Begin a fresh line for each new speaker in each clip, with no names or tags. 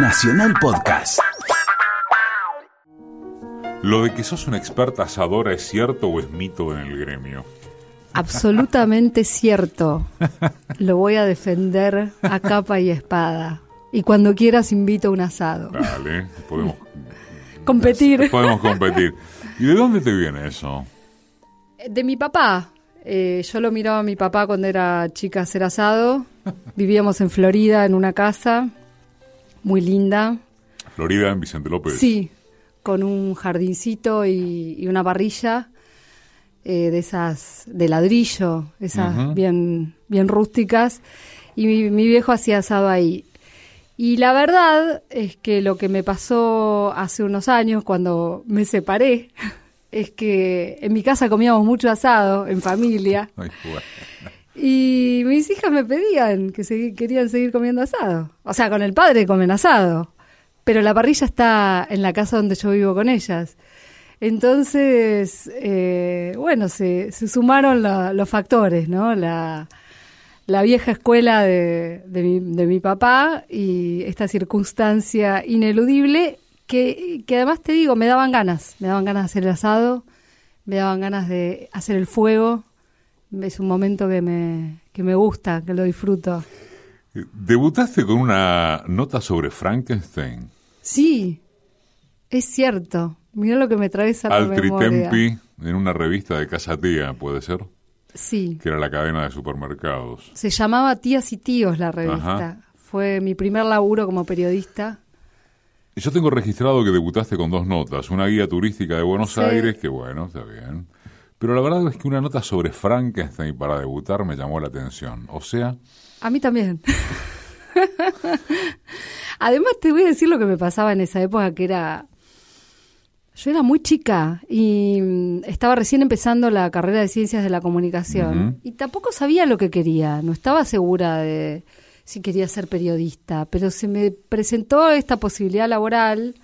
Nacional Podcast.
¿Lo de que sos una experta asadora es cierto o es mito en el gremio?
Absolutamente cierto. Lo voy a defender a capa y espada. Y cuando quieras invito a un asado.
Dale, podemos
Competir.
Podemos competir. ¿Y de dónde te viene eso?
De mi papá. Eh, yo lo miraba a mi papá cuando era chica hacer asado. Vivíamos en Florida en una casa muy linda.
Florida en Vicente López.
Sí, con un jardincito y, y una parrilla eh, de esas de ladrillo, esas bien, bien rústicas. Y mi, mi viejo hacía asado ahí. Y la verdad es que lo que me pasó hace unos años cuando me separé es que en mi casa comíamos mucho asado en familia
Ay, bueno.
Y mis hijas me pedían que querían seguir comiendo asado. O sea, con el padre comen asado, pero la parrilla está en la casa donde yo vivo con ellas. Entonces, eh, bueno, se, se sumaron los factores, ¿no? La, la vieja escuela de, de mi, de mi papá y esta circunstancia ineludible que, que además te digo, me daban ganas, me daban ganas de hacer el asado, me daban ganas de hacer el fuego, es un momento que me, que me gusta, que lo disfruto.
Eh, Debutaste con una nota sobre Frankenstein.
Sí, es cierto. Mira lo que me traes a la
Altri. Tempi en una revista de Casa Tía, puede ser,
Sí,
que era la cadena de supermercados.
se llamaba Tías y Tíos la revista.
Ajá.
Fue mi primer laburo como periodista.
Yo tengo registrado que debutaste con dos notas, una guía turística de Buenos
Sí.
Aires, que bueno, está bien. Pero la verdad es que una nota sobre Frankenstein para debutar me llamó la atención. O sea,
A mí también. Además te voy a decir lo que me pasaba en esa época, que era... Yo era muy chica y mm, estaba recién empezando la carrera de ciencias de la comunicación y tampoco sabía lo que quería, no estaba segura de si quería ser periodista, pero se me presentó esta posibilidad laboral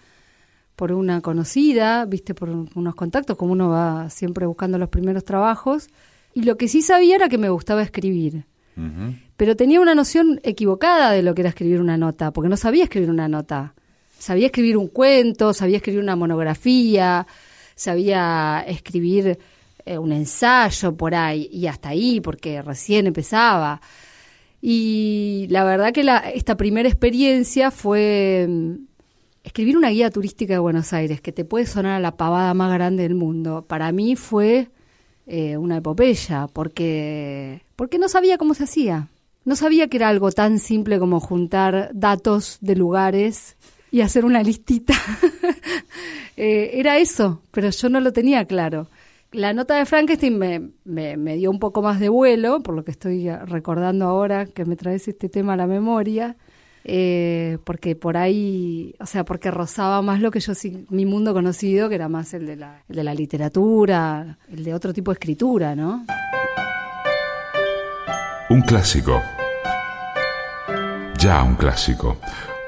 por una conocida, viste, por un- unos contactos, como uno va siempre buscando los primeros trabajos, y lo que sí sabía era que me gustaba escribir pero tenía una noción equivocada de lo que era escribir una nota, porque no sabía escribir una nota. Sabía escribir un cuento, sabía escribir una monografía, sabía escribir eh, un ensayo por ahí, y hasta ahí, porque recién empezaba. Y la verdad que la, esta primera experiencia fue mm, escribir una guía turística de Buenos Aires, que te puede sonar a la pavada más grande del mundo. Para mí fue eh, una epopeya, porque, porque no sabía cómo se hacía. No sabía que era algo tan simple como juntar datos de lugares y hacer una listita. Eh, era eso, pero yo no lo tenía claro. La nota de Frankenstein me, me, me dio un poco más de vuelo, por lo que estoy recordando ahora que me traes este tema a la memoria, eh, porque por ahí, o sea, porque rozaba más lo que yo, mi mundo conocido, que era más el de, la, el de la literatura, el de otro tipo de escritura, ¿no?
Un clásico. Ya un clásico.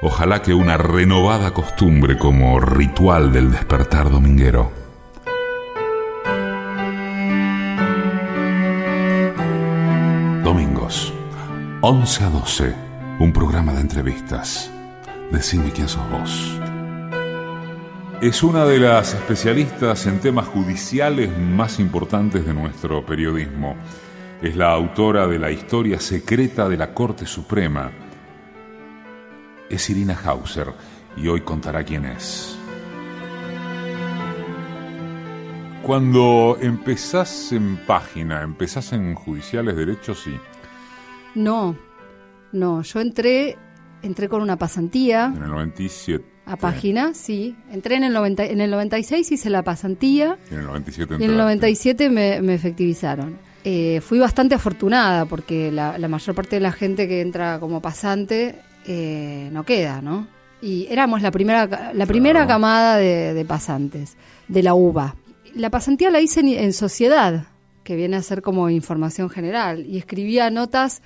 Ojalá que una renovada costumbre como ritual del despertar dominguero. Domingos, 11 a 12, un programa de entrevistas. Decime quién sos vos. Es una de las especialistas en temas judiciales más importantes de nuestro periodismo. Es la autora de la historia secreta de la Corte Suprema. Es Irina Hauser y hoy contará quién es. Cuando empezás en página, empezás en judiciales derechos, sí.
No, no, yo entré, entré con una pasantía
En el 97.
a página, sí. Entré en el, 90, en el 96, hice la pasantía.
En el 97
Y en el
entraste.
97 me, me efectivizaron. Eh, fui bastante afortunada porque la, la mayor parte de la gente que entra como pasante eh, no queda, ¿no? Y éramos la primera, la primera camada de, de pasantes de la UBA. La pasantía la hice en, en sociedad, que viene a ser como información general, y escribía notas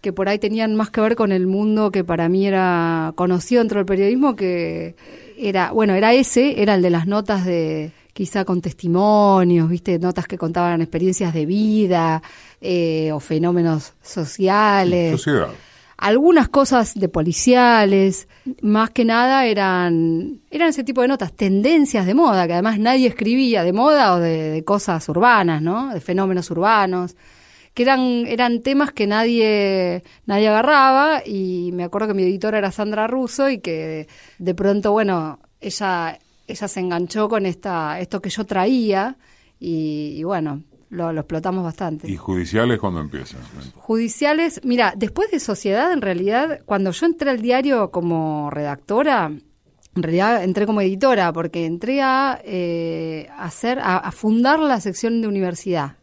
que por ahí tenían más que ver con el mundo que para mí era conocido dentro del periodismo, que era, bueno, era ese, era el de las notas de quizá con testimonios, viste, notas que contaban experiencias de vida eh, o fenómenos sociales.
Sociedad.
algunas cosas de policiales, más que nada eran, eran ese tipo de notas, tendencias de moda, que además nadie escribía de moda o de, cosas urbanas, ¿no? De fenómenos urbanos, que eran, eran temas que nadie, nadie agarraba y me acuerdo que mi editora era Sandra Russo y que de pronto, bueno, ella, ella se enganchó con esta, esto que yo traía y bueno, lo, explotamos bastante.
¿Y judiciales cuándo empiezan?
Judiciales, mira, después de Sociedad, en realidad, cuando yo entré al diario como redactora, en realidad entré como editora, porque entré a eh, hacer, a, fundar la sección de universidad.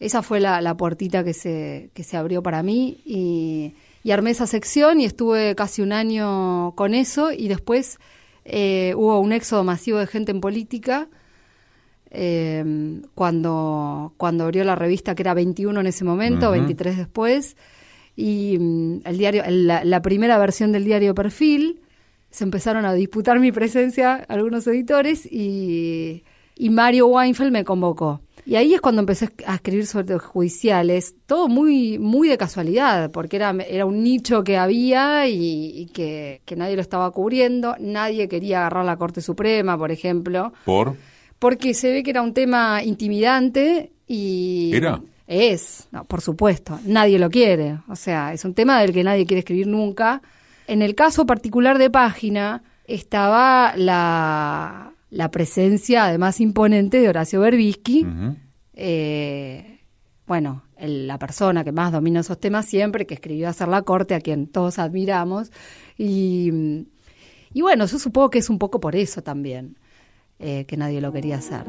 Esa fue la, puertita que se, que se abrió para mí y, armé esa sección y estuve casi un año con eso y después eh, hubo un éxodo masivo de gente en política eh, cuando, cuando abrió la revista, que era 21 en ese momento, 23 después, y mm, el diario, la, primera versión del diario Perfil, se empezaron a disputar mi presencia algunos editores y, y Mario Weinfeld me convocó. Y ahí es cuando empecé a escribir sobre los judiciales, todo muy, muy de casualidad, porque era, era un nicho que había y, que, que, nadie lo estaba cubriendo, nadie quería agarrar la Corte Suprema, por ejemplo.
¿Por?
porque se ve que era un tema intimidante y...
¿Era?
Es, no, por supuesto, nadie lo quiere, o sea, es un tema del que nadie quiere escribir nunca. En el caso particular de Página estaba la, la presencia, además imponente, de Horacio Berbisky, eh, bueno, la persona que más domina esos temas siempre, que escribió Hacer la Corte, a quien todos admiramos, y, y bueno, yo supongo que es un poco por eso también. Eh, que nadie lo quería hacer.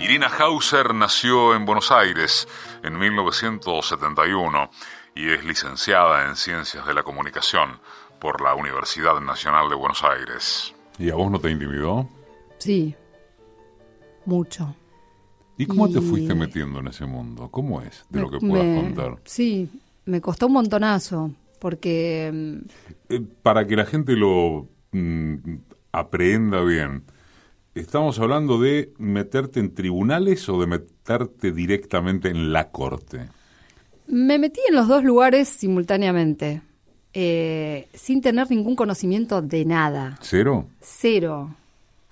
Irina Hauser nació en Buenos Aires en 1971 y es licenciada en Ciencias de la Comunicación por la Universidad Nacional de Buenos Aires. ¿Y a vos no te intimidó?
Sí, mucho.
¿Y cómo te fuiste metiendo en ese mundo? ¿Cómo es de lo que puedas contar?
Sí, me costó un montonazo, porque...
Mm, eh, para que la gente lo mm, aprenda bien, ¿Estamos hablando de meterte en tribunales o de meterte directamente en la corte?
Me metí en los dos lugares simultáneamente, eh, sin tener ningún conocimiento de nada.
¿Cero?
Cero.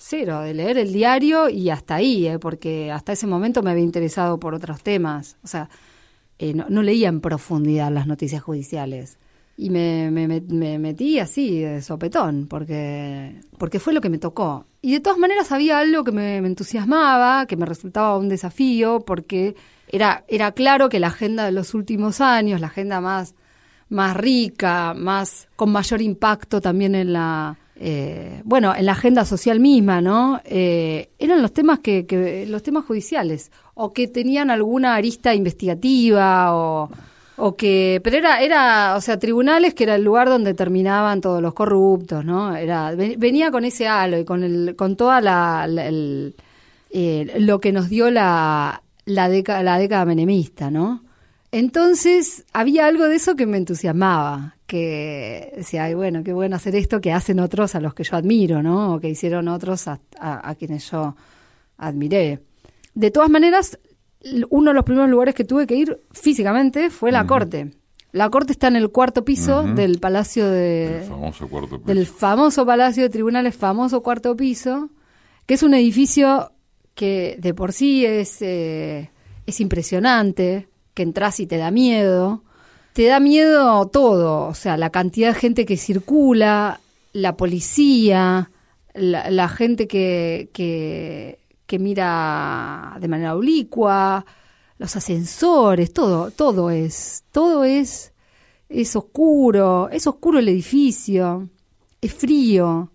Cero, de leer el diario y hasta ahí, eh, porque hasta ese momento me había interesado por otros temas. O sea, eh, no, leía en profundidad las noticias judiciales. Y me, me, metí así de sopetón porque porque fue lo que me tocó. Y de todas maneras había algo que me, entusiasmaba que me resultaba un desafío porque era era claro que la agenda de los últimos años la agenda más más rica más con mayor impacto también en la eh, bueno en la agenda social misma no eh, eran los temas que, que los temas judiciales o que tenían alguna arista investigativa o o que pero era era o sea tribunales que era el lugar donde terminaban todos los corruptos no era venía con ese halo y con el con toda la, eh, lo que nos dio la la década la década menemista no entonces había algo de eso que me entusiasmaba que decía ay bueno qué bueno hacer esto que hacen otros a los que yo admiro no o que hicieron otros a, a quienes yo admiré de todas maneras uno de los primeros lugares que tuve que ir físicamente fue la corte. La corte está en el cuarto piso del Palacio de...
famoso cuarto
Del famoso Palacio de Tribunales, famoso cuarto piso, que es un edificio que de por sí es, eh, es impresionante, que entras y te da miedo. Te da miedo todo, o sea, la cantidad de gente que circula, la policía, la, gente que, que que mira de manera oblicua, los ascensores, todo, todo es, todo es, es oscuro, es oscuro el edificio, es frío,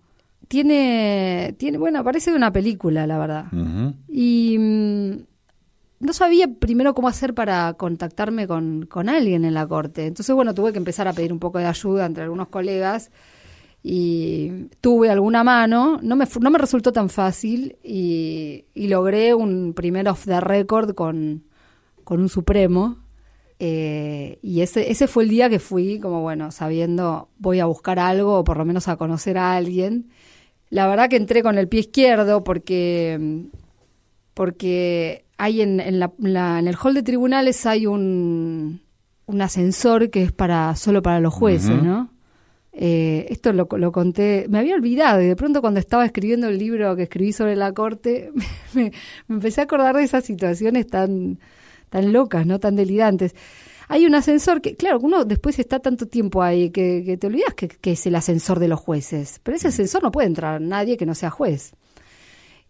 tiene, tiene, bueno, parece una película, la verdad. Y mm, no sabía primero cómo hacer para contactarme con, con alguien en la corte. Entonces, bueno, tuve que empezar a pedir un poco de ayuda entre algunos colegas y tuve alguna mano, no me, no me resultó tan fácil y, logré un primer off the record con, con un Supremo. Eh, y ese, ese fue el día que fui, como bueno, sabiendo voy a buscar algo o por lo menos a conocer a alguien. La verdad que entré con el pie izquierdo porque, porque hay en, en, la, en el hall de tribunales hay un, un ascensor que es para solo para los jueces, ¿no? Eh, esto lo, lo, conté, me había olvidado y de pronto cuando estaba escribiendo el libro que escribí sobre la corte, me, empecé a acordar de esas situaciones tan, tan locas, no tan delirantes. Hay un ascensor que, claro, uno después está tanto tiempo ahí que, te olvidas que, que, es el ascensor de los jueces, pero ese ascensor no puede entrar nadie que no sea juez.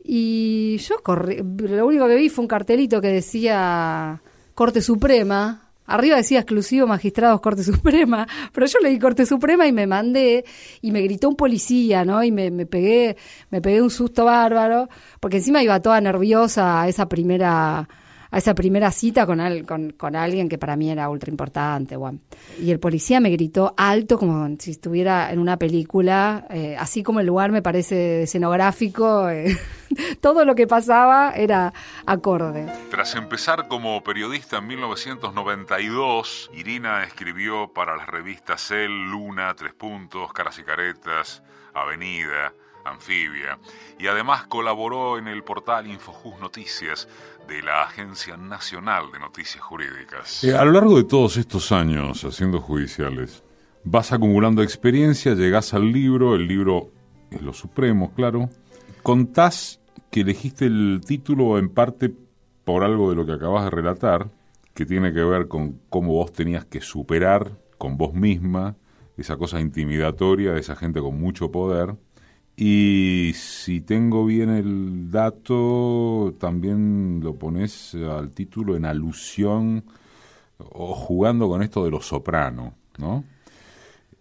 Y yo corrí, lo único que vi fue un cartelito que decía Corte Suprema, Arriba decía exclusivo magistrados Corte Suprema, pero yo leí Corte Suprema y me mandé y me gritó un policía, ¿no? Y me, me pegué, me pegué un susto bárbaro, porque encima iba toda nerviosa a esa primera a esa primera cita con, con, con, alguien que para mí era ultra importante. Bueno. Y el policía me gritó alto como si estuviera en una película, eh, así como el lugar me parece escenográfico, eh, todo lo que pasaba era acorde.
Tras empezar como periodista en 1992, Irina escribió para las revistas El, Luna, Tres Puntos, Caras y Caretas, Avenida, Anfibia, y además colaboró en el portal Infojus Noticias, de la Agencia Nacional de Noticias Jurídicas. Eh, a lo largo de todos estos años haciendo judiciales, vas acumulando experiencia, llegás al libro, el libro es lo supremo, claro. Contás que elegiste el título en parte por algo de lo que acabas de relatar, que tiene que ver con cómo vos tenías que superar con vos misma esa cosa intimidatoria de esa gente con mucho poder y si tengo bien el dato, también lo pones al título en alusión o jugando con esto de los sopranos, ¿no?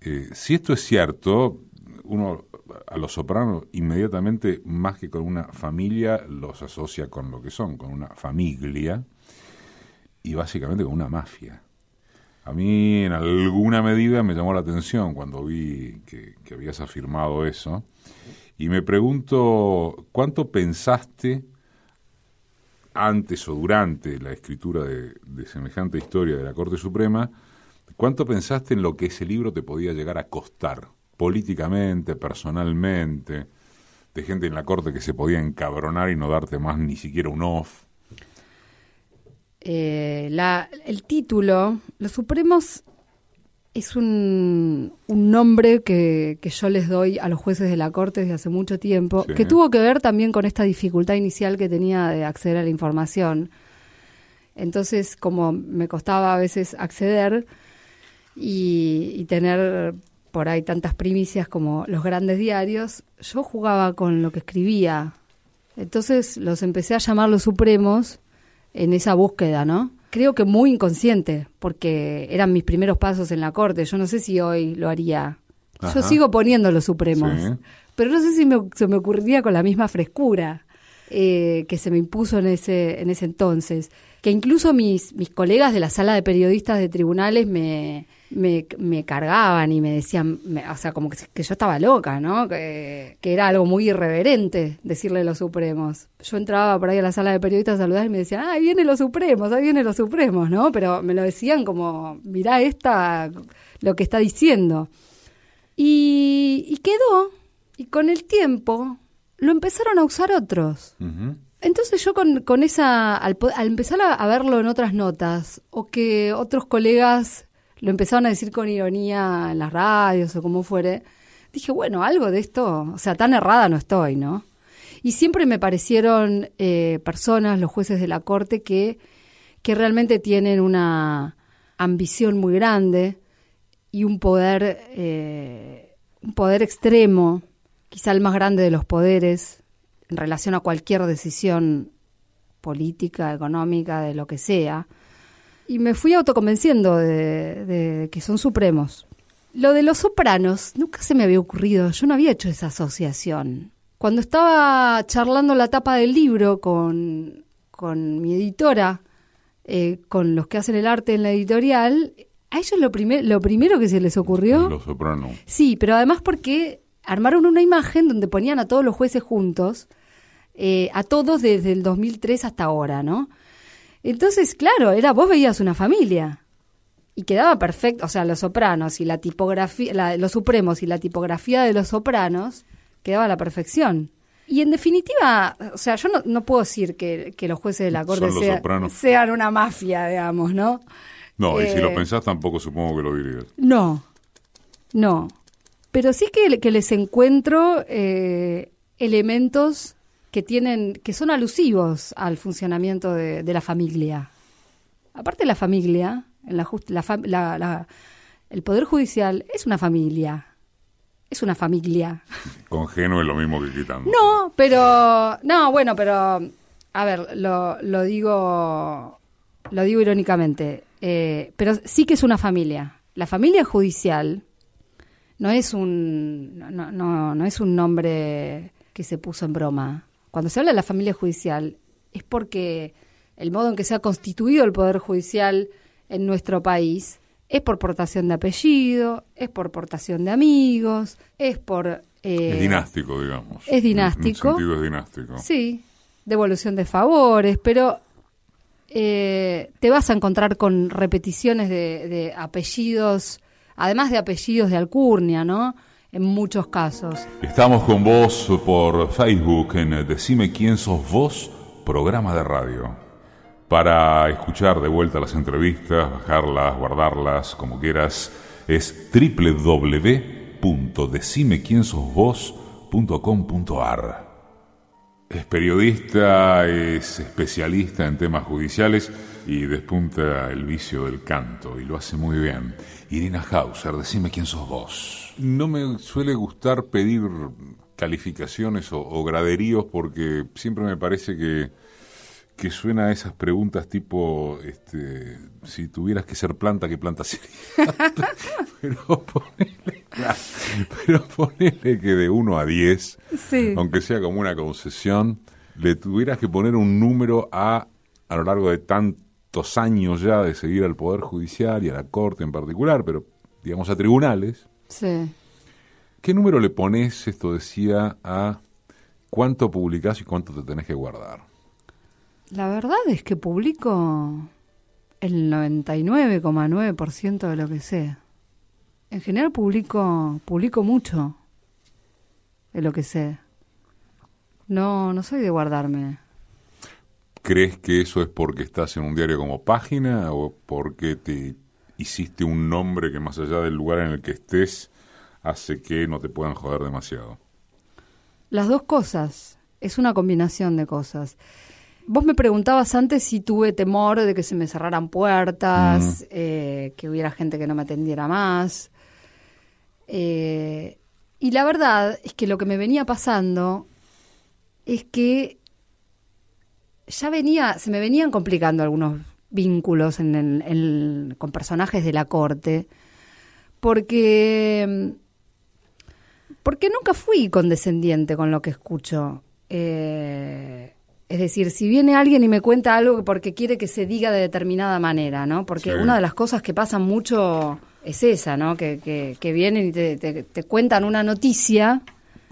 Eh, si esto es cierto, uno a los sopranos inmediatamente, más que con una familia, los asocia con lo que son, con una familia y básicamente con una mafia. A mí en alguna medida me llamó la atención cuando vi que habías afirmado eso y me pregunto, ¿cuánto pensaste antes o durante la escritura de, semejante historia de la Corte Suprema, cuánto pensaste en lo que ese libro te podía llegar a costar, políticamente, personalmente, de gente en la Corte que se podía encabronar y no darte más ni siquiera un off?
Eh, el título, Los Supremos es un, un nombre que, que, yo les doy a los jueces de la Corte desde hace mucho tiempo, que tuvo que ver también con esta dificultad inicial que tenía de acceder a la información. Entonces, como me costaba a veces acceder y, y tener por ahí tantas primicias como los grandes diarios, yo jugaba con lo que escribía. Entonces los empecé a llamar los supremos en esa búsqueda, ¿no? Creo que muy inconsciente, porque eran mis primeros pasos en la corte. Yo no sé si hoy lo haría. Yo sigo poniendo los supremos, pero no sé si me, se me ocurriría con la misma frescura eh, que se me impuso en ese, en ese entonces. Que incluso mis, mis colegas de la sala de periodistas de tribunales me, me, me cargaban y me decían, o sea, como que, yo estaba loca, ¿no? Que, era algo muy irreverente decirle los supremos. Yo entraba por ahí a la sala de periodistas a saludar y me decían, ah, ahí vienen los supremos, ahí vienen los supremos, ¿no? Pero me lo decían como, mirá esta, lo que está diciendo. Y, y quedó, y con el tiempo lo empezaron a usar otros. Entonces yo con, con esa, al, al empezar a, a, verlo en otras notas, o que otros colegas lo empezaron a decir con ironía en las radios o como fuere, dije, bueno, algo de esto, o sea, tan errada no estoy, ¿no? Y siempre me parecieron eh, personas, los jueces de la Corte, que, que realmente tienen una ambición muy grande y un poder, eh, un poder extremo, quizá el más grande de los poderes, en relación a cualquier decisión política, económica, de lo que sea, y me fui autoconvenciendo de, que son supremos. Lo de los sopranos nunca se me había ocurrido, yo no había hecho esa asociación. Cuando estaba charlando la tapa del libro con, con mi editora, eh, con los que hacen el arte en la editorial, a ellos lo, primer, lo primero que se les ocurrió...
Los sopranos.
Sí, pero además porque armaron una imagen donde ponían a todos los jueces juntos, eh, a todos desde el 2003 hasta ahora, ¿no? Entonces, claro, era vos veías una familia y quedaba perfecto, o sea, los sopranos y la tipografía, los supremos y la tipografía de los sopranos quedaba a la perfección. Y en definitiva, o sea, yo no, puedo decir que, los jueces de la corte sean una mafia, digamos, ¿no?
No, y si lo
Eh,
pensás tampoco supongo que lo dirías.
No, no. Pero sí que, que les encuentro eh, elementos que tienen, que son alusivos al funcionamiento de, de la familia. Aparte de la familia, en la, just- la la- la- el poder judicial es una familia. Es una familia.
Con Geno es lo mismo que quitando.
No, pero no, bueno, pero a ver, lo, lo digo, lo digo irónicamente, eh, pero sí que es una familia. La familia judicial no es un, no, no, no es un nombre que se puso en broma. Cuando se habla de la familia judicial es porque el modo en que se ha constituido el poder judicial en nuestro país es por portación de apellido, es por portación de amigos, es por eh,
es dinástico, digamos.
es dinástico.
En sentido es dinástico.
Sí, devolución de favores, pero eh, te vas a encontrar con repeticiones de, de apellidos, además de apellidos de alcurnia, ¿no? En muchos casos.
Estamos con vos por Facebook en Decime quién sos vos, programa de radio. Para escuchar de vuelta las entrevistas, bajarlas, guardarlas, como quieras, es www.decimequiensosvos.com.ar. Es periodista, es especialista en temas judiciales y despunta el vicio del canto y lo hace muy bien. Irina Hauser, decime quién sos vos. No me suele gustar pedir calificaciones o, o graderíos porque siempre me parece que, que suena a esas preguntas tipo, este, si tuvieras que ser planta, ¿qué planta sería? pero ponele, pero ponele que de 1 a 10
Sí.
aunque sea como una concesión, le tuvieras que poner un número a a lo largo de tantos años ya de seguir al Poder Judicial y a la Corte en particular, pero digamos a tribunales,
Sí.
¿qué número le pones, esto decía, a cuánto publicás y cuánto te tenés que guardar?
La verdad es que publico el 99,9% de lo que sé. En general publico, publico mucho de lo que sé. No, no soy de guardarme.
¿Crees que eso es porque estás en un diario como página o porque te hiciste un nombre que más allá del lugar en el que estés hace que no te puedan joder demasiado?
Las dos cosas. Es una combinación de cosas. Vos me preguntabas antes si tuve temor de que se me cerraran puertas, eh, que hubiera gente que no me atendiera más. Eh, y la verdad es que lo que me venía pasando es que ya venía, se me venían complicando algunos vínculos en con personajes de la corte, porque porque nunca fui condescendiente con lo que escucho. Eh, es decir, si viene alguien y me cuenta algo porque quiere que se diga de determinada manera, ¿no? Porque
Sí.
una de las cosas que pasan mucho es esa, ¿no? Que, que, que vienen y te, te- te cuentan una noticia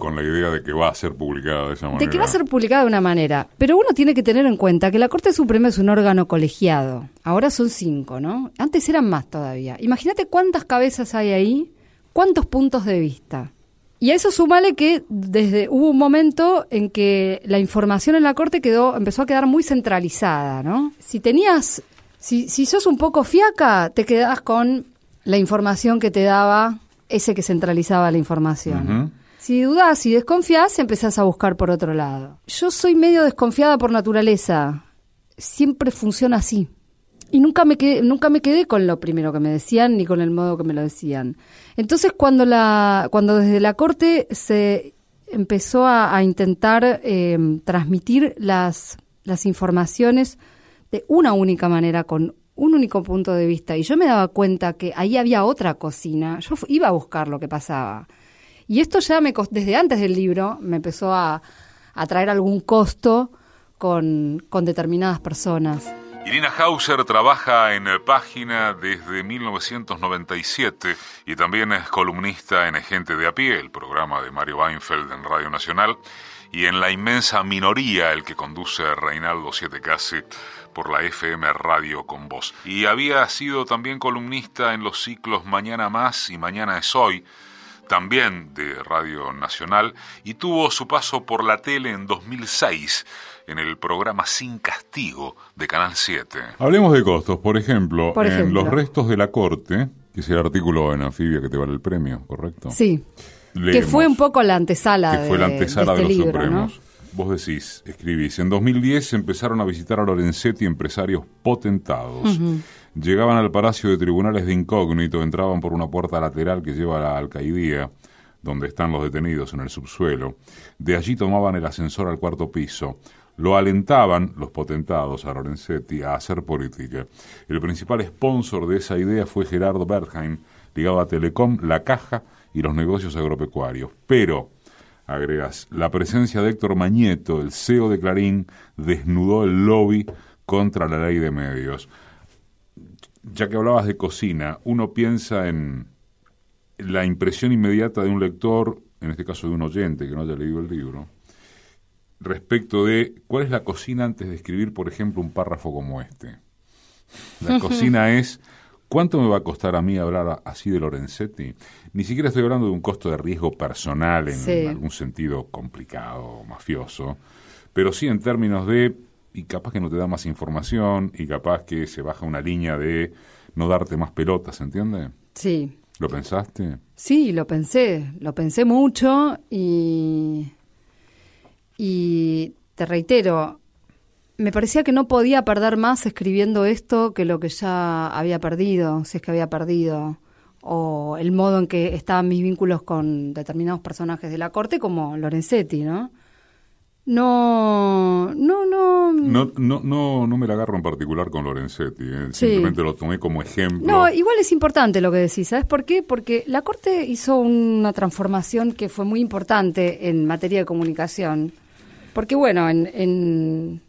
Con la idea de que va a ser publicada de esa manera.
de que va a ser publicada de una manera. Pero uno tiene que tener en cuenta que la Corte Suprema es un órgano colegiado. Ahora son cinco, ¿no? Antes eran más todavía. Imagínate cuántas cabezas hay ahí, cuántos puntos de vista. Y a eso sumale que desde hubo un momento en que la información en la Corte quedó, empezó a quedar muy centralizada, ¿no? Si tenías, si, si sos un poco fiaca, te quedás con la información que te daba ese que centralizaba la información. Si dudás y desconfías, empezás a buscar por otro lado. Yo soy medio desconfiada por naturaleza. Siempre funciona así. Y nunca me quedé, nunca me quedé con lo primero que me decían ni con el modo que me lo decían. Entonces, cuando la, cuando desde la corte se empezó a, intentar eh, transmitir las, las informaciones de una única manera, con un único punto de vista, y yo me daba cuenta que ahí había otra cocina, yo iba a buscar lo que pasaba. Y esto ya me desde antes del libro me empezó a, a traer algún costo con, con determinadas personas.
Irina Hauser trabaja en eh, página desde 1997 y también es columnista en Gente de a pie, el programa de Mario Weinfeld en Radio Nacional, y en La inmensa minoría, el que conduce Reinaldo Siete Casi por la FM Radio con Voz. Y había sido también columnista en los ciclos Mañana Más y Mañana es Hoy, también de Radio Nacional, y tuvo su paso por la tele en 2006 en el programa Sin Castigo de Canal 7. Hablemos de costos, por ejemplo, en Los Restos de la Corte, que es el artículo en Anfibia que te vale el premio, ¿correcto?
Sí. que fue un poco la antesala
que fue la antesala de, este los Supremos. Vos decís, escribís, en 2010 empezaron a visitar a Lorenzetti empresarios potentados. Llegaban al Palacio de Tribunales de Incógnito, entraban por una puerta lateral que lleva a la alcaidía, donde están los detenidos en el subsuelo. De allí tomaban el ascensor al cuarto piso. Lo alentaban los potentados a Lorenzetti a hacer política. El principal sponsor de esa idea fue Gerardo Bertheim, ligado a Telecom, La Caja y los negocios agropecuarios. Pero agregas, la presencia de Héctor Mañeto, el CEO de Clarín, desnudó el lobby contra la ley de medios. Ya que hablabas de cocina, uno piensa en la impresión inmediata de un lector, en este caso de un oyente que no haya leído el libro, respecto de cuál es la cocina antes de escribir, por ejemplo, un párrafo como este. La cocina es ¿Cuánto me va a costar a mí hablar así de Lorenzetti? Ni siquiera estoy hablando de un costo de riesgo personal en algún sentido complicado, mafioso, pero sí en términos de, y capaz que no te da más información, y capaz que se baja una línea de no darte más pelotas, ¿entiendes?
Sí.
¿Lo pensaste?
Sí, lo pensé, lo pensé mucho y, y te reitero, me parecía que no podía perder más escribiendo esto que lo que ya había perdido, si es que había perdido, o el modo en que estaban mis vínculos con determinados personajes de la corte, como Lorenzetti, ¿no? No, no, no.
No, no, no, me la agarro en particular con Lorenzetti, ¿eh? simplemente lo tomé como ejemplo.
No, igual es importante lo que decís, ¿sabes por qué? Porque la Corte hizo una transformación que fue muy importante en materia de comunicación. Porque, bueno, en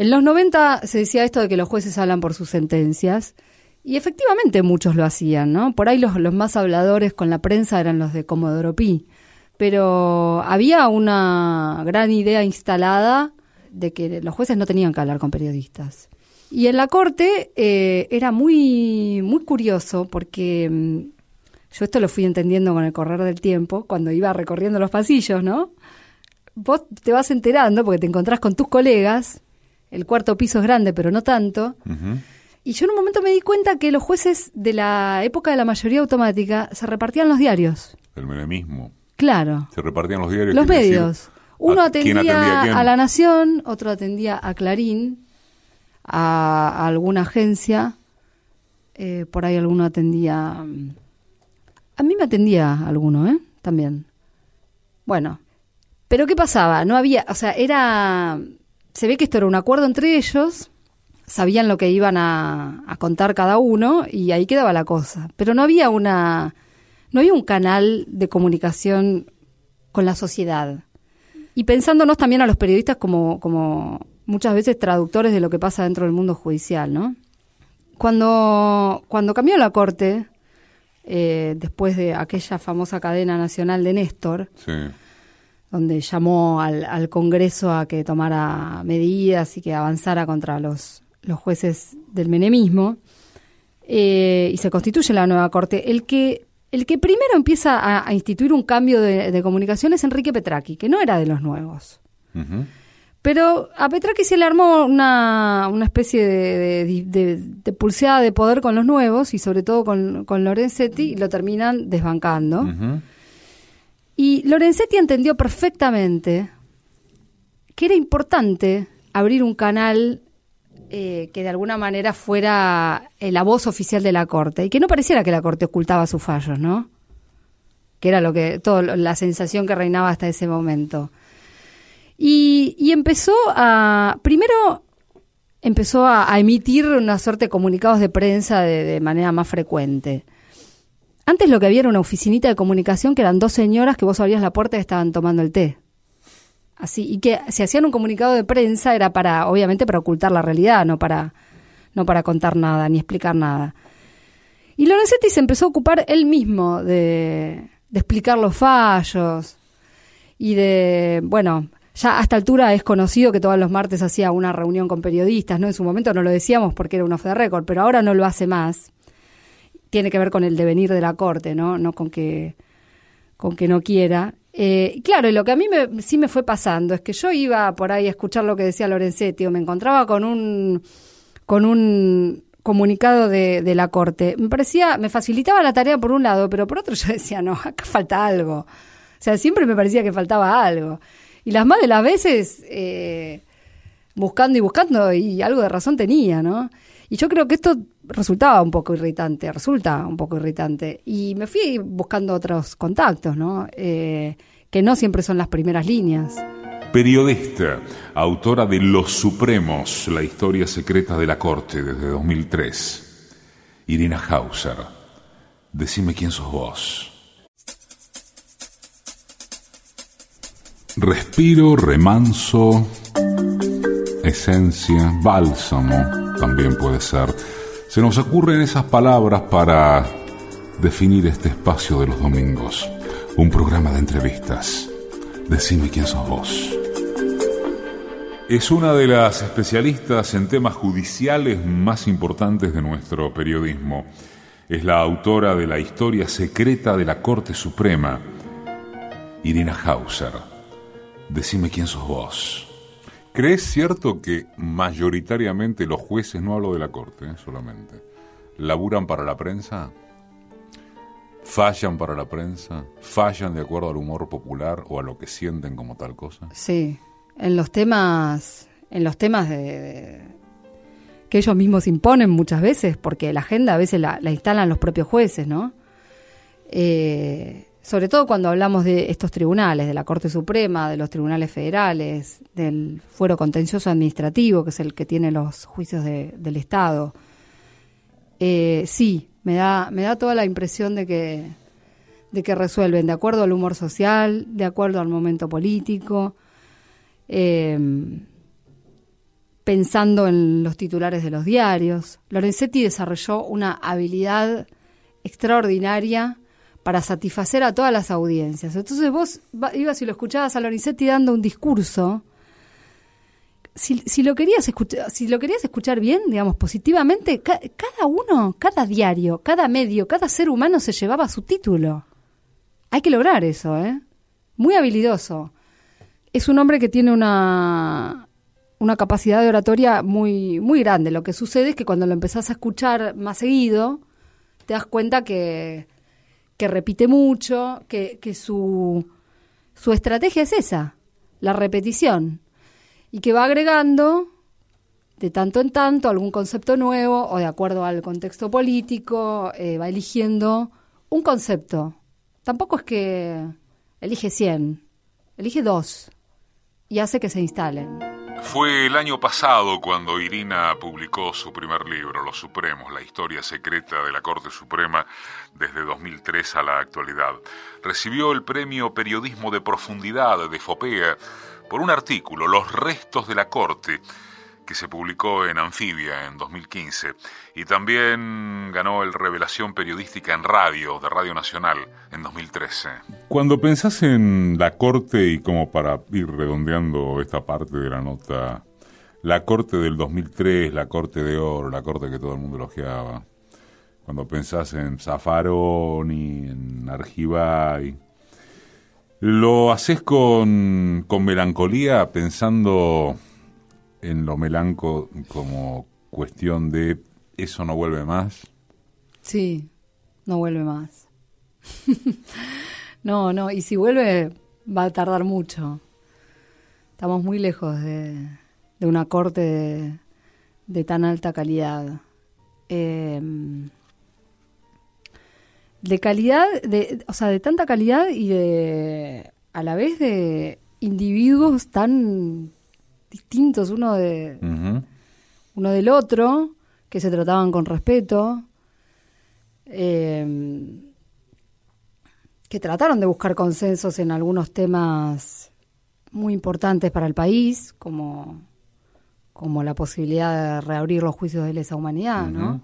en los 90 se decía esto de que los jueces hablan por sus sentencias. Y efectivamente muchos lo hacían, ¿no? Por ahí los, los más habladores con la prensa eran los de Comodoro Pi. Pero había una gran idea instalada de que los jueces no tenían que hablar con periodistas. Y en la corte eh, era muy, muy curioso porque mm, yo esto lo fui entendiendo con el correr del tiempo, cuando iba recorriendo los pasillos, ¿no? Vos te vas enterando porque te encontrás con tus colegas el cuarto piso es grande, pero no tanto. Y yo en un momento me di cuenta que los jueces de la época de la mayoría automática se repartían los diarios.
El menemismo.
Claro.
Se repartían los diarios.
Los medios. Uno atendía, a, La Nación, otro atendía a Clarín, a, alguna agencia, eh, por ahí alguno atendía... A mí me atendía alguno, ¿eh? También. Bueno, pero ¿qué pasaba? No había, o sea, era se ve que esto era un acuerdo entre ellos, sabían lo que iban a, contar cada uno y ahí quedaba la cosa. Pero no había una, no había un canal de comunicación con la sociedad. Y pensándonos también a los periodistas como, como muchas veces traductores de lo que pasa dentro del mundo judicial, ¿no? Cuando, cuando cambió la corte, eh, después de aquella famosa cadena nacional de Néstor, sí donde llamó al, al, Congreso a que tomara medidas y que avanzara contra los, los jueces del menemismo, eh, y se constituye la nueva Corte. El que, el que primero empieza a, instituir un cambio de, comunicación es Enrique Petraqui, que no era de los nuevos. Pero a Petraqui se le armó una, una especie de, de, pulseada de poder con los nuevos y sobre todo con, con Lorenzetti y lo terminan desbancando. Y Lorenzetti entendió perfectamente que era importante abrir un canal eh, que de alguna manera fuera eh, la voz oficial de la Corte y que no pareciera que la Corte ocultaba sus fallos, ¿no? Que era lo que toda la sensación que reinaba hasta ese momento. Y, empezó a primero empezó a, emitir una suerte de comunicados de prensa de manera más frecuente. Antes lo que había era una oficinita de comunicación que eran dos señoras que vos abrías la puerta y estaban tomando el té. Así, y que si hacían un comunicado de prensa era para, obviamente, para ocultar la realidad, no para, no para contar nada, ni explicar nada. Y Lorenzetti se empezó a ocupar él mismo de, de explicar los fallos y de, bueno, ya a esta altura es conocido que todos los martes hacía una reunión con periodistas, ¿no? En su momento no lo decíamos porque era un off the record, pero ahora no lo hace más tiene que ver con el devenir de la corte, ¿no? No con que con que no quiera. Eh, claro, y lo que a mí me, sí me fue pasando es que yo iba por ahí a escuchar lo que decía Lorenzetti o me encontraba con un, con un comunicado de, de la Corte. Me parecía, me facilitaba la tarea por un lado, pero por otro yo decía, no, acá falta algo. O sea, siempre me parecía que faltaba algo. Y las más de las veces, eh, buscando y buscando, y algo de razón tenía, ¿no? Y yo creo que esto resultaba un poco irritante, resulta un poco irritante. Y me fui buscando otros contactos, ¿no? Eh, que no siempre son las primeras líneas.
Periodista, autora de Los Supremos, la historia secreta de la Corte desde 2003. Irina Hauser, decime quién sos vos. Respiro, remanso, esencia, bálsamo, también puede ser. Se nos ocurren esas palabras para definir este espacio de los domingos. Un programa de entrevistas. Decime quién sos vos. Es una de las especialistas en temas judiciales más importantes de nuestro periodismo. Es la autora de la historia secreta de la Corte Suprema, Irina Hauser. Decime quién sos vos. ¿Crees cierto que mayoritariamente los jueces, no hablo de la corte eh, solamente, laburan para la prensa? ¿Fallan para la prensa? ¿Fallan de acuerdo al humor popular o a lo que sienten como tal cosa?
Sí, en los temas, en los temas de, que ellos mismos imponen muchas veces, porque la agenda a veces la, la instalan los propios jueces, ¿no? Eh, sobre todo cuando hablamos de estos tribunales, de la Corte Suprema, de los tribunales federales, del fuero contencioso administrativo, que es el que tiene los juicios del Estado. Eh, sí, me da, me da toda la impresión de que, de que resuelven de acuerdo al humor social, de acuerdo al momento político, em, pensando en los titulares de los diarios. Lorenzetti desarrolló una habilidad extraordinaria para satisfacer a todas las audiencias. Entonces vos ibas y lo escuchabas a Lorenzetti dando un discurso. Si, lo querías escuchar, si lo querías escuchar bien, digamos, positivamente, cada uno, cada diario, cada medio, cada ser humano se llevaba su título. Hay que lograr eso, ¿eh? Muy habilidoso. Es un hombre que tiene una, una capacidad de oratoria muy, muy grande. Lo que sucede es que cuando lo empezás a escuchar más seguido, te das cuenta que, que repite mucho, que, que su, su estrategia es esa, la repetición, y que va agregando de tanto en tanto algún concepto nuevo o de acuerdo al contexto político, eh, va eligiendo un concepto. Tampoco es que elige 100, elige dos y hace que se instalen.
Fue el año pasado cuando Irina publicó su primer libro, Los Supremos, la historia secreta de la Corte Suprema desde 2003 a la actualidad. Recibió el premio Periodismo de Profundidad de FOPEA por un artículo, Los restos de la Corte, que se publicó en Anfibia en 2015 y también ganó el Revelación Periodística en Radio de Radio Nacional en 2013. Cuando pensás en la Corte y como para ir redondeando esta parte de la nota, la Corte del 2003, la Corte de Oro, la Corte que todo el mundo elogiaba, cuando pensás en Zaffaroni, en Argibay, ¿lo haces con, con melancolía pensando en lo melanco como cuestión de eso no vuelve más?
Sí, no vuelve más. no, no, y si vuelve va a tardar mucho. Estamos muy lejos de, de una corte de, tan alta calidad. Em, de calidad, de, o sea, de tanta calidad y de a la vez de individuos tan distintos uno de uno del otro, que se trataban con respeto, eh, que trataron de buscar consensos en algunos temas muy importantes para el país, como, como la posibilidad de reabrir los juicios de lesa humanidad, ¿no?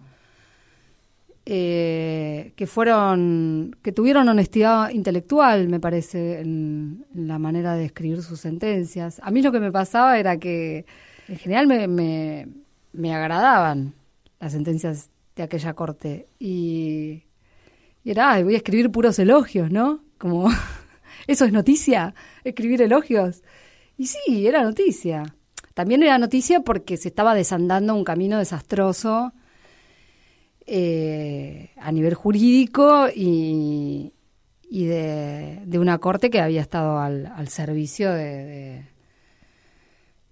Eh, que fueron, que tuvieron honestidad intelectual, me parece, en, la manera de escribir sus sentencias. A mí lo que me pasaba era que en general me, me, me agradaban las sentencias de aquella corte y, y era, voy a escribir puros elogios, ¿no? Como, ¿eso es noticia? ¿Escribir elogios? Y sí, era noticia. También era noticia porque se estaba desandando un camino desastroso eh, a nivel jurídico y, de, una corte que había estado al, servicio de,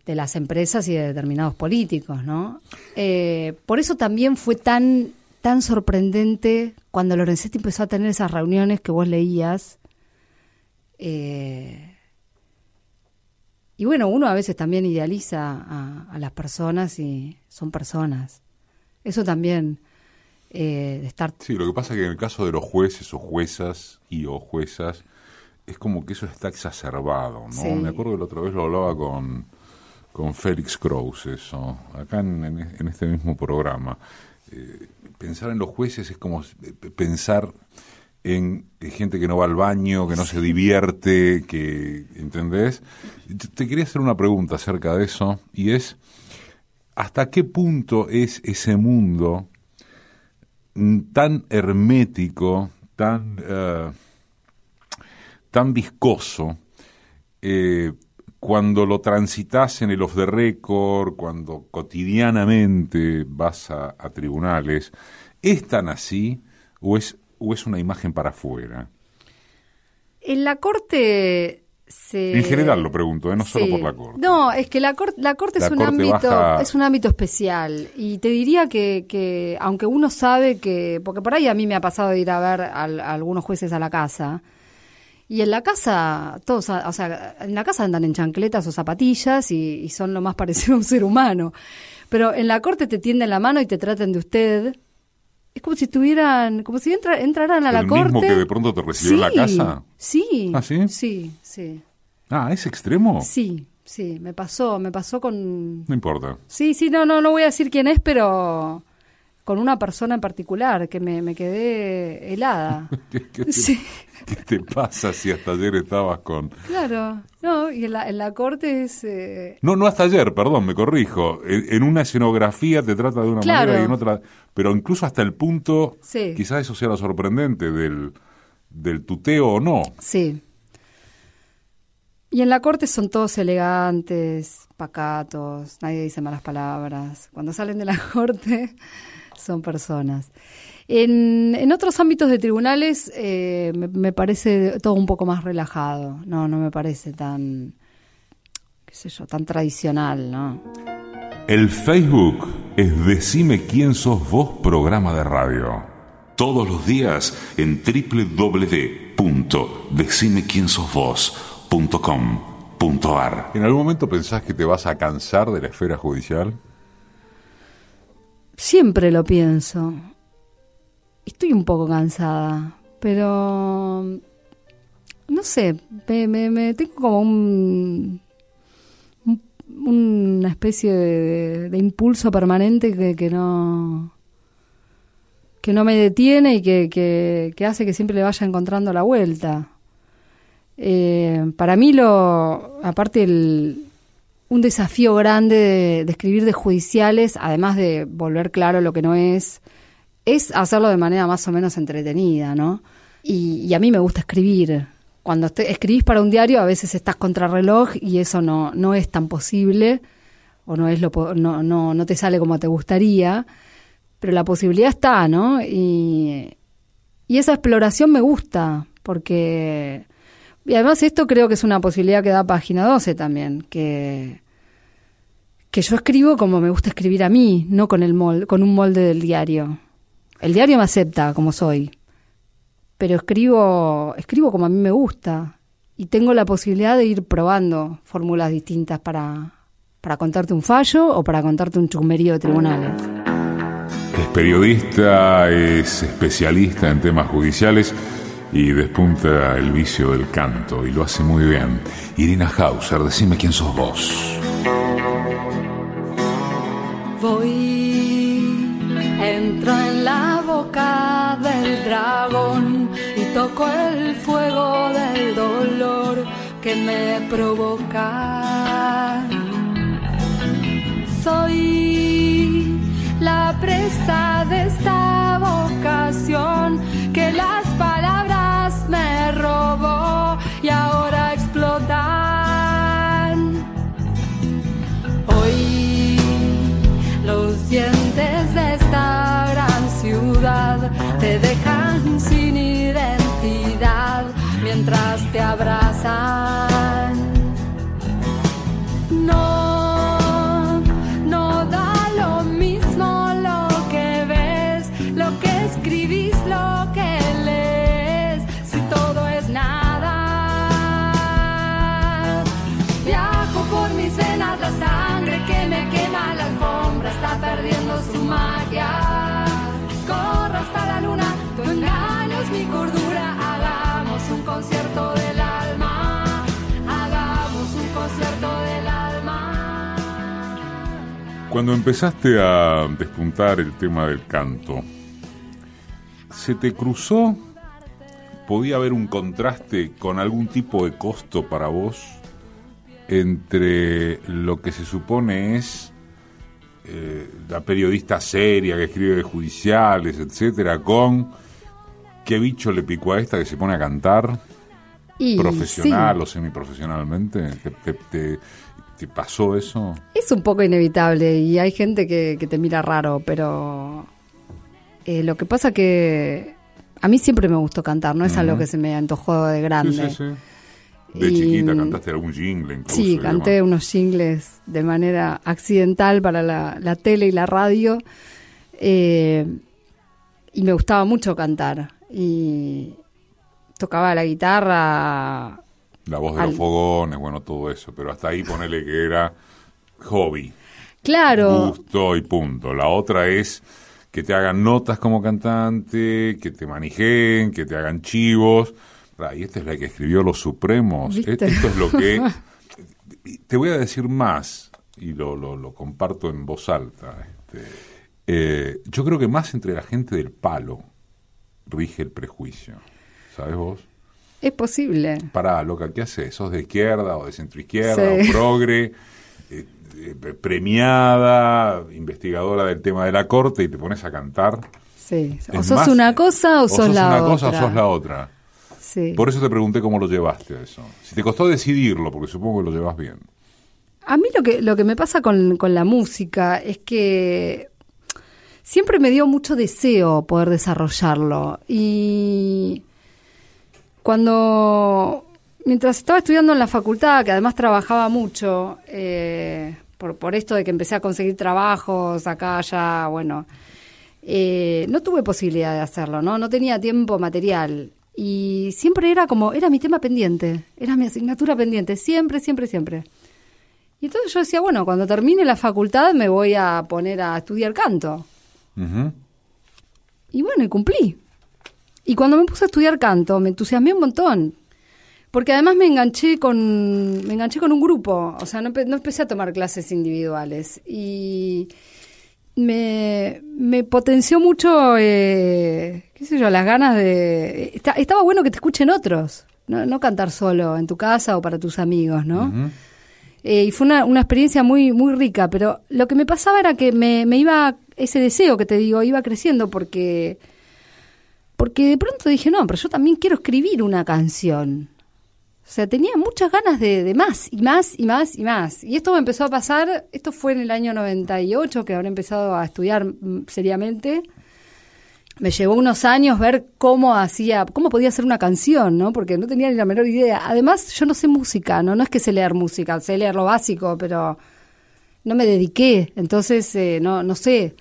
de, las empresas y de determinados políticos, ¿no? Eh, por eso también fue tan tan sorprendente cuando Lorenzetti empezó a tener esas reuniones que vos leías. Eh, y bueno, uno a veces también idealiza a, las personas y son personas. Eso también eh, de estar...
Sí, lo que pasa es que en el caso de los jueces o juezas y o juezas, es como que eso está exacerbado, ¿no? Sí. Me acuerdo que la otra vez lo hablaba con, con Félix Kraus, eso, acá en, en este mismo programa. Eh, pensar en los jueces es como pensar en gente que no va al baño, que no se divierte, que, ¿entendés? Te quería hacer una pregunta acerca de eso, y es, ¿hasta qué punto es ese mundo tan hermético, tan, uh, tan viscoso, eh, cuando lo transitas en el off the record, cuando cotidianamente vas a, a tribunales, ¿es tan así o es, o es una imagen para afuera?
En la corte se...
En general lo pregunto, ¿eh? no sí. solo por la corte.
No, es que la, cor la corte, la es, un corte ámbito, baja... es un ámbito especial. Y te diría que, que, aunque uno sabe que... Porque por ahí a mí me ha pasado de ir a ver a, a algunos jueces a la casa y en la casa, todos, o sea, en la casa andan en chancletas o zapatillas y, y, son lo más parecido a un ser humano. Pero en la corte te tienden la mano y te tratan de usted. Es como si estuvieran, como si entra, entraran a la
¿El
corte.
mismo que de pronto te recibió
sí,
en la casa?
Sí.
¿Ah, sí?
Sí, sí.
Ah, ¿es extremo?
Sí, sí, me pasó, me pasó con...
No importa.
Sí, sí, no, no, no voy a decir quién es, pero con una persona en particular que me, me quedé helada.
¿Qué, sí. ¿Qué, te, pasa si hasta ayer estabas con...?
Claro, no, y en la, en la corte es... Eh...
No, no hasta ayer, perdón, me corrijo. En, en, una escenografía te trata de una
claro.
manera y en otra... Pero incluso hasta el punto,
sí.
quizás eso sea lo sorprendente del, del tuteo o no.
Sí. Y en la corte son todos elegantes, pacatos, nadie dice malas palabras. Cuando salen de la corte son personas. En, en, otros ámbitos de tribunales eh, me, me, parece todo un poco más relajado, no, no me parece tan, qué sé yo, tan tradicional, ¿no?
El Facebook es Decime quién sos vos programa de radio. Todos los días en www.decimequiensosvos.com.ar ¿En algún momento pensás que te vas a cansar de la esfera judicial?
Siempre lo pienso. Estoy un poco cansada, pero no sé, me, me, tengo como un, un, una especie de, impulso permanente que, no que no me detiene y que, que, que, hace que siempre le vaya encontrando la vuelta. Eh, para mí lo aparte el, un desafío grande de, escribir de judiciales, además de volver claro lo que no es, es hacerlo de manera más o menos entretenida, ¿no? Y, a mí me gusta escribir. Cuando te, escribís para un diario, a veces estás contra reloj y eso no, no es tan posible, o no, es lo, no, no, no te sale como te gustaría, pero la posibilidad está, ¿no? Y, y esa exploración me gusta, porque... Y además esto creo que es una posibilidad que da Página 12 también, que, que yo escribo como me gusta escribir a mí, no con, el molde, con un molde del diario. El diario me acepta como soy, pero escribo, escribo como a mí me gusta y tengo la posibilidad de ir probando fórmulas distintas para, para contarte un fallo o para contarte un chusmerío de tribunales.
Es periodista, es especialista en temas judiciales y despunta el vicio del canto y lo hace muy bien. Irina Hauser, decime quién sos vos.
Voy, entro en la boca del dragón y toco el fuego del dolor que me provoca. Soy la presa de esta vocación que las te dejan sin identidad mientras te abrazan. No
Cuando empezaste a despuntar el tema del canto, ¿se te cruzó? ¿Podía haber un contraste con algún tipo de costo para vos entre lo que se supone es eh, la periodista seria que escribe de judiciales, etcétera, con qué bicho le picó a esta que se pone a cantar?
Y
profesional
sí,
o semiprofesionalmente? ¿Te, te, te- pasó eso?
es un poco inevitable y hay gente que, que te mira raro, pero eh, lo que pasa que a mí siempre me gustó cantar, no es algo que se me antojó de grande.
Sí, sí, sí. De
Y-
chiquita cantaste algún jingle incluso.
Sí, canté
demás.
unos jingles de manera accidental para la, la tele y la radio. eh, y me gustaba mucho cantar. Y tocaba la guitarra.
La voz de
al-
los fogones, bueno, todo eso. Pero hasta ahí ponele que era hobby,
Claro,
gusto y punto. La otra es que te hagan notas como cantante, que te manejen, que te hagan chivos. Y esta es la que escribió Los Supremos.
¿Viste?
E- Esto es lo que... Te voy a decir más, y lo, lo, lo comparto en voz alta. este, eh, yo creo que más entre la gente del palo rige el prejuicio. ¿Sabes vos?
Es posible.
Pará, loca, ¿qué haces? ¿Sos de izquierda o de centroizquierda
Sí.
o progre? eh, eh, premiada, investigadora del tema de la corte y te pones a cantar.
Sí. O
Es
sos
más,
una cosa o, sos, la
una
otra.
cosa o sos la otra.
Sí.
Por eso te pregunté cómo lo llevaste a eso. Si te costó decidirlo, porque supongo que lo llevas bien.
A mí lo que, lo que me pasa con, con la música es que siempre me dio mucho deseo poder desarrollarlo. Y cuando, mientras estaba estudiando en la facultad, que además trabajaba mucho, eh, por, por esto de que empecé a conseguir trabajos acá, allá, bueno, eh, no tuve posibilidad de hacerlo, ¿no? No tenía tiempo material. Y siempre era como, era mi tema pendiente, era mi asignatura pendiente, siempre, siempre, siempre. Y entonces yo decía, bueno, cuando termine la facultad me voy a poner a estudiar canto. Y bueno, y cumplí. Y cuando me puse a estudiar canto, me entusiasmé un montón. Porque además me enganché con, me enganché con un grupo. O sea, no, no empecé a tomar clases individuales. Y me, me potenció mucho, eh, qué sé yo, las ganas de... está- estaba bueno que te escuchen otros. No, no cantar solo en tu casa o para tus amigos, ¿no? Eh, y fue una, una experiencia muy, muy rica, pero lo que me pasaba era que me, me iba, ese deseo que te digo, iba creciendo porque, porque de pronto dije, no, pero yo también quiero escribir una canción. O sea, tenía muchas ganas de, de más y más y más y más. Y esto me empezó a pasar, esto fue en el año 98 que habré empezado a estudiar mm, seriamente. Me llevó unos años ver cómo hacía, cómo podía hacer una canción, ¿no? Porque no tenía ni la menor idea. Además, yo no sé música, ¿no? No es que sé leer música, sé leer lo básico, pero no me dediqué, entonces eh, no, no sé.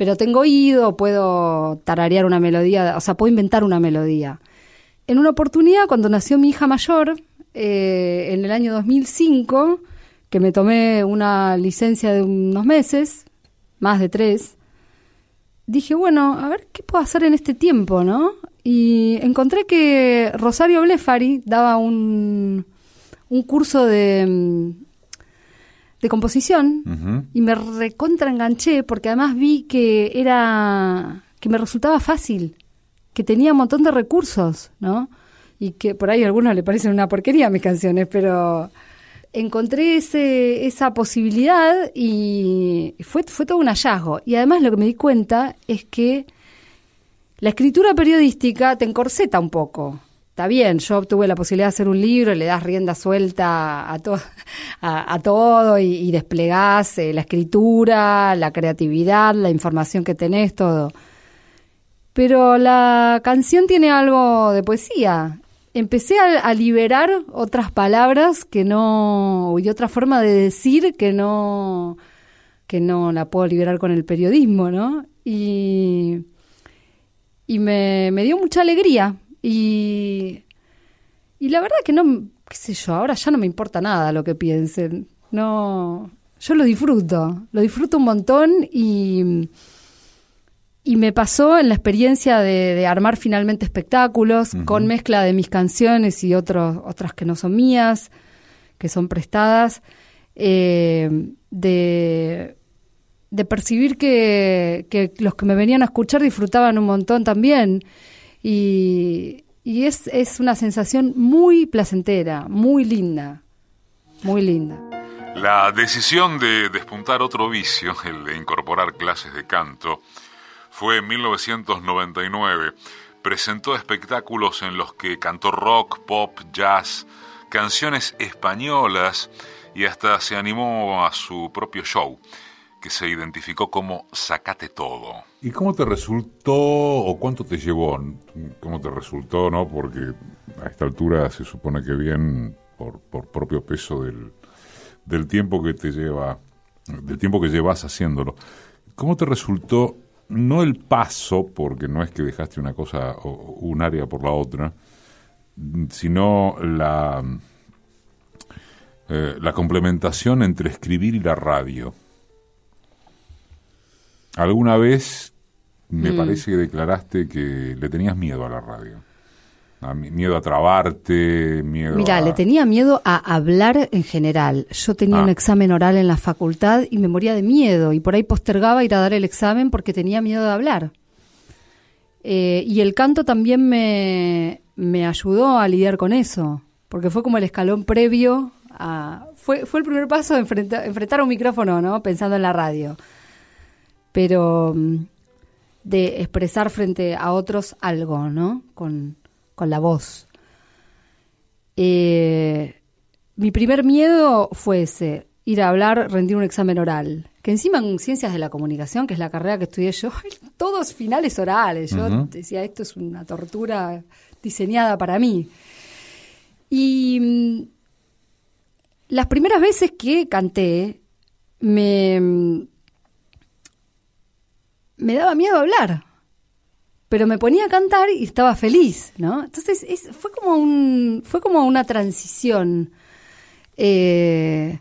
Pero tengo oído, puedo tararear una melodía, o sea, puedo inventar una melodía. En una oportunidad, cuando nació mi hija mayor, eh, en el año 2005, que me tomé una licencia de unos meses, más de tres, dije, bueno, a ver qué puedo hacer en este tiempo, ¿no? Y encontré que Rosario Blefari daba un, curso de, mm, de composición y me recontra enganché porque además vi que era que me resultaba fácil, que tenía un montón de recursos, ¿no? Y que por ahí a algunos le parecen una porquería mis canciones, pero encontré ese, esa posibilidad y fue, fue todo un hallazgo. Y además lo que me di cuenta es que la escritura periodística te encorseta un poco. Está bien, yo tuve la posibilidad de hacer un libro, le das rienda suelta a, a, todo y, y eh, la escritura, la creatividad, la información que tenés, todo. Pero la canción tiene algo de poesía empecé a, a liberar otras palabras que no, y otra forma de decir que no, que no la puedo liberar con el periodismo, ¿no? Y, y me, me dio mucha alegría. Y, y la verdad que no, qué sé yo, ahora ya no me importa nada lo que piensen. No, yo lo disfruto, lo disfruto un montón y, y me pasó en la experiencia de, de armar finalmente espectáculos con mezcla de mis canciones y otros, otras que no son mías, que son prestadas, eh, de, de percibir que, que los que me venían a escuchar disfrutaban un montón también. Y, es, es una sensación muy placentera, muy linda, muy linda.
La decisión de despuntar otro vicio, el de incorporar clases de canto, fue en 1999. Presentó espectáculos en los que cantó rock, pop, jazz, canciones españolas y hasta se animó a su propio show, que se identificó como Sacate Todo. ¿Y cómo te resultó o cuánto te llevó? ¿Cómo te resultó, no? Porque a esta altura se supone que bien por, por propio peso del, del tiempo que te lleva, del tiempo que llevas haciéndolo. ¿Cómo te resultó no el paso, porque no es que dejaste una cosa o un área por la otra, sino la, eh, la complementación entre escribir y la radio? Alguna vez me
Mm.
parece que declaraste que le tenías miedo a la radio. A mi- miedo a trabarte, miedo
Mira,
a...
le tenía miedo a hablar en general. Yo tenía
Ah.
un examen oral en la facultad y me moría de miedo y por ahí postergaba ir a dar el examen porque tenía miedo de hablar. Eh, y el canto también me, me ayudó a lidiar con eso, porque fue como el escalón previo a... Fue, fue el primer paso de enfrentar, enfrentar un micrófono, ¿no? Pensando en la radio. Pero mm, de expresar frente a otros algo, ¿no? Con, con la voz. Eh, mi primer miedo fue ese, ir a hablar, rendir un examen oral. Que encima en ciencias de la comunicación, que es la carrera que estudié yo, todos finales orales. Yo decía, esto es una tortura diseñada para mí. Y mm, las primeras veces que canté, me, mm, me daba miedo hablar pero me ponía a cantar y estaba feliz, ¿no? Entonces es- fue como un fue como una transición. Eh,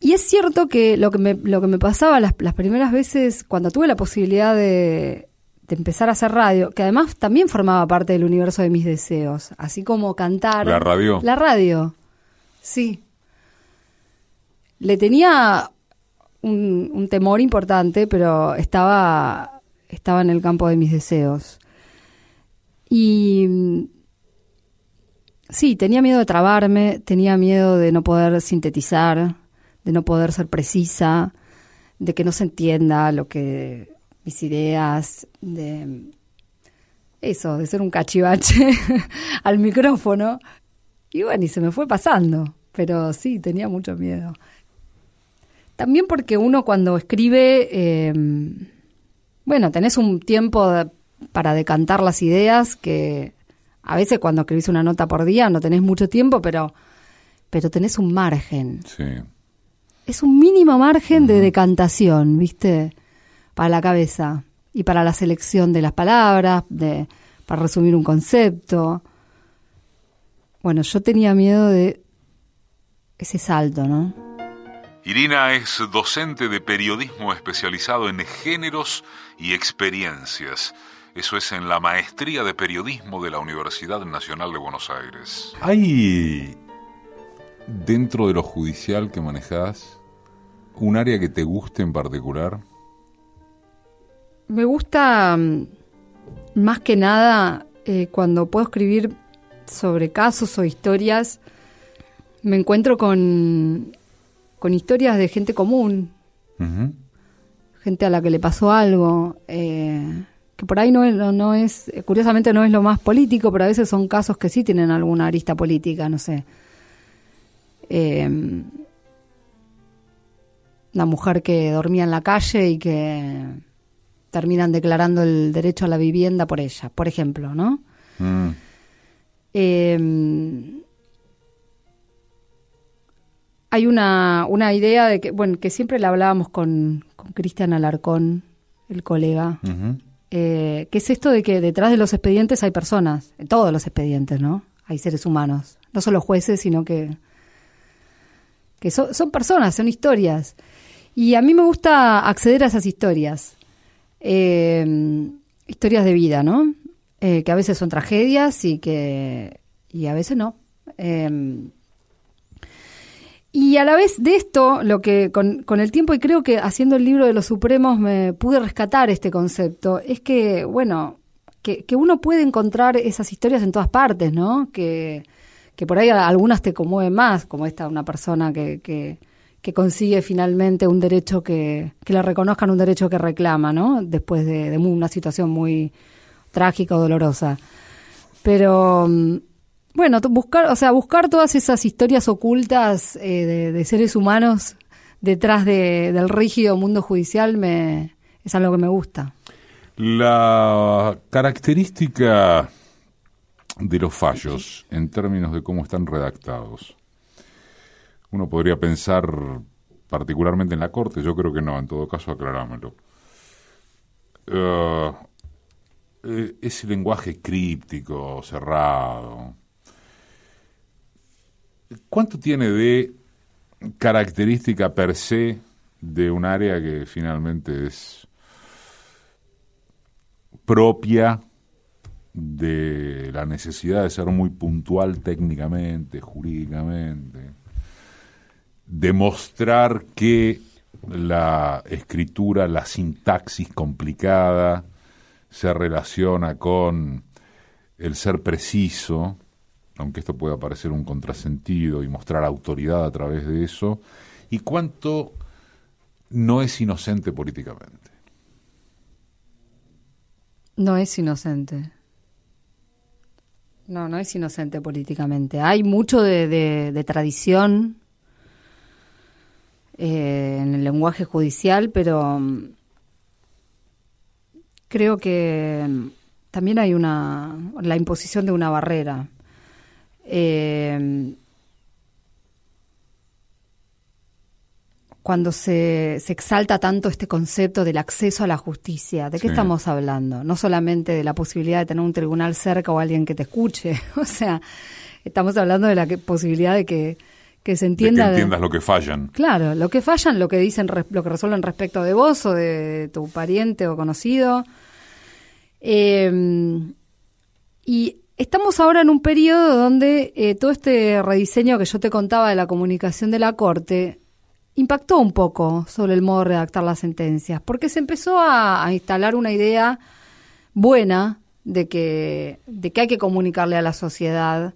y es cierto que lo que me, lo que me pasaba las, las primeras veces cuando tuve la posibilidad de, de empezar a hacer radio, que además también formaba parte del universo de mis deseos, así como cantar.
¿La radio?
La radio, sí. Le tenía un, temor importante, pero estaba, estaba en el campo de mis deseos. Y mm, sí, tenía miedo de trabarme, tenía miedo de no poder sintetizar, de no poder ser precisa, de que no se entienda lo que mis ideas, de eso, de ser un cachivache al micrófono. Y bueno, y se me fue pasando, pero sí, tenía mucho miedo. También porque uno cuando escribe, eh, bueno, tenés un tiempo de- para decantar las ideas que a veces cuando escribís una nota por día no tenés mucho tiempo, pero, pero tenés un margen.
Sí.
Es un mínimo margen de decantación, ¿viste? Para la cabeza y para la selección de las palabras, de, para resumir un concepto. Bueno, yo tenía miedo de ese salto, ¿no?
Irina es docente de periodismo especializado en géneros y experiencias. Eso es en la Maestría de Periodismo de la Universidad Nacional de Buenos Aires. ¿Hay dentro de lo judicial que manejas un área que te guste en particular?
Me gusta mm, más que nada eh, cuando puedo escribir sobre casos o historias, me encuentro con, con historias de gente común, gente a la que le pasó algo, eh, que por ahí no es, no, no es, eh, curiosamente no es lo más político, pero a veces son casos que sí tienen alguna arista política, no sé. Eh, una mujer que dormía en la calle y que terminan declarando el derecho a la vivienda por ella, por ejemplo, ¿no?
Mm.
Eh, hay una, una idea de que, bueno, que siempre la hablábamos con Cristian Alarcón, el colega, eh, que es esto de que detrás de los expedientes hay personas, en todos los expedientes, ¿no? Hay seres humanos, no solo jueces, sino que, que son personas, son historias. Y a mí me gusta acceder a esas historias, eh, historias de vida, ¿no? Eh, que a veces son tragedias y que y a veces no. Eh, y a la vez de esto, lo que con, el tiempo, y creo que haciendo el libro de los Supremos me pude rescatar este concepto, es que, bueno, que, que uno puede encontrar esas historias en todas partes, ¿no? Que, que por ahí algunas te conmueven más, como esta, una persona que, que, que consigue finalmente un derecho que, que le reconozcan un derecho que reclama, ¿no? Después de, de una situación muy trágica o dolorosa. Pero mm, bueno, buscar, o sea, buscar todas esas historias ocultas eh, de, seres humanos detrás del rígido mundo judicial me, es algo que me gusta.
La característica de los fallos en términos de cómo están redactados. Uno podría pensar particularmente en la Corte, yo creo que no, en todo caso aclarámelo. Uh, ese lenguaje críptico, cerrado, ¿Cuánto tiene de característica per se de un área que finalmente es propia de la necesidad de ser muy puntual técnicamente, jurídicamente, demostrar que la escritura, la sintaxis complicada, se relaciona con el ser preciso, aunque esto pueda parecer un contrasentido y mostrar autoridad a través de eso, y cuánto no es inocente políticamente.
No es inocente. No, no es inocente políticamente. Hay mucho de, tradición eh, en el lenguaje judicial, pero mm, creo que mm, también hay una la imposición de una barrera eh, cuando se, se, exalta tanto este concepto del acceso a la justicia, ¿de qué estamos hablando? No solamente de la posibilidad de tener un tribunal cerca o alguien que te escuche, o sea, estamos hablando de la posibilidad de que, que se entienda...
que entiendas lo que fallan.
Claro, lo que fallan, lo que dicen, lo que resuelven respecto de vos o de tu pariente o conocido. Eh, y Estamos ahora en un periodo donde eh, todo este rediseño que yo te contaba de la comunicación de la Corte impactó un poco sobre el modo de redactar las sentencias, porque se empezó a, instalar una idea buena de que, de que hay que comunicarle a la sociedad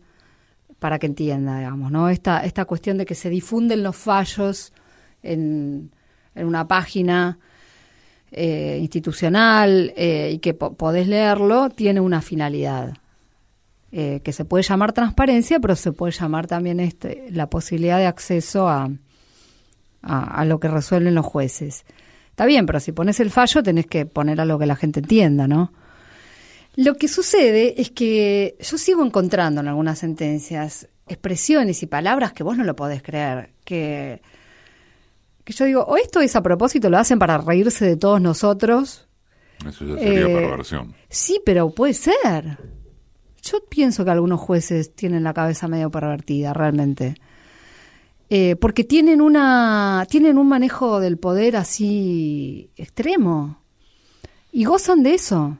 para que entienda, digamos, ¿no? Esta, cuestión de que se difunden los fallos en, en una página eh, institucional eh, y que podés leerlo, tiene una finalidad. Eh, que se puede llamar transparencia, pero se puede llamar también este, la posibilidad de acceso a, a, lo que resuelven los jueces. Está bien, pero si pones el fallo tenés que poner algo que la gente entienda, ¿no? Lo que sucede es que yo sigo encontrando en algunas sentencias expresiones y palabras que vos no lo podés creer, que, que yo digo, o esto es a propósito, lo hacen para reírse de todos nosotros.
Eso ya sería eh, perversión.
Sí, pero puede ser. Yo pienso que algunos jueces tienen la cabeza medio pervertida, realmente. Eh, porque tienen una tienen un manejo del poder así extremo y gozan de eso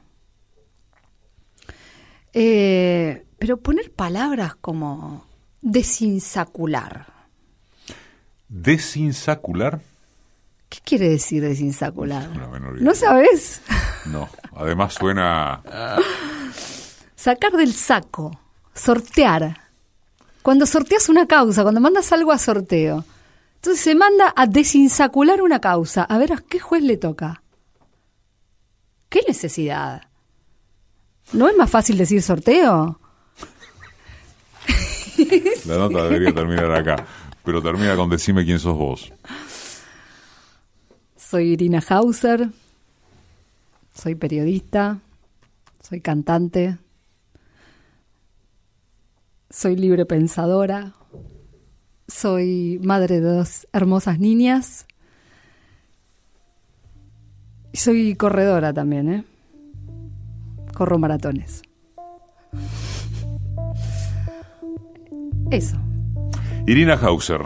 eh, pero poner palabras como desinsacular
desinsacular
¿Qué quiere decir desinsacular? ¿No sabes?
No, además suena
sacar del saco, sortear. Cuando sorteas una causa, cuando mandas algo a sorteo, entonces se manda a desinsacular una causa. A ver a qué juez le toca. ¿Qué necesidad? ¿No es más fácil decir sorteo?
La nota debería terminar acá, pero termina con decime quién sos vos.
Soy Irina Hauser, soy periodista, soy cantante, soy libre pensadora, soy madre de dos hermosas niñas y soy corredora también, ¿eh? Corro maratones. Eso.
Irina Hauser.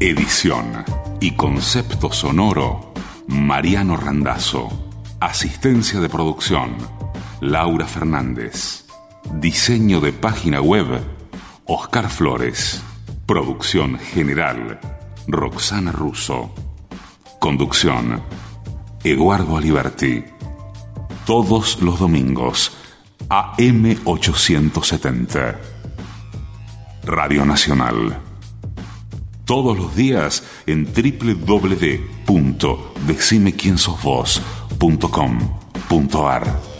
Edición y concepto sonoro, Mariano Randazzo. Asistencia de producción, Laura Fernández. Diseño de página web, Oscar Flores. Producción general, Roxana Russo. Conducción, Eduardo Aliberti. Todos los domingos, AM870. Radio Nacional. Todos los días en www.decimequiensosvos.com.ar.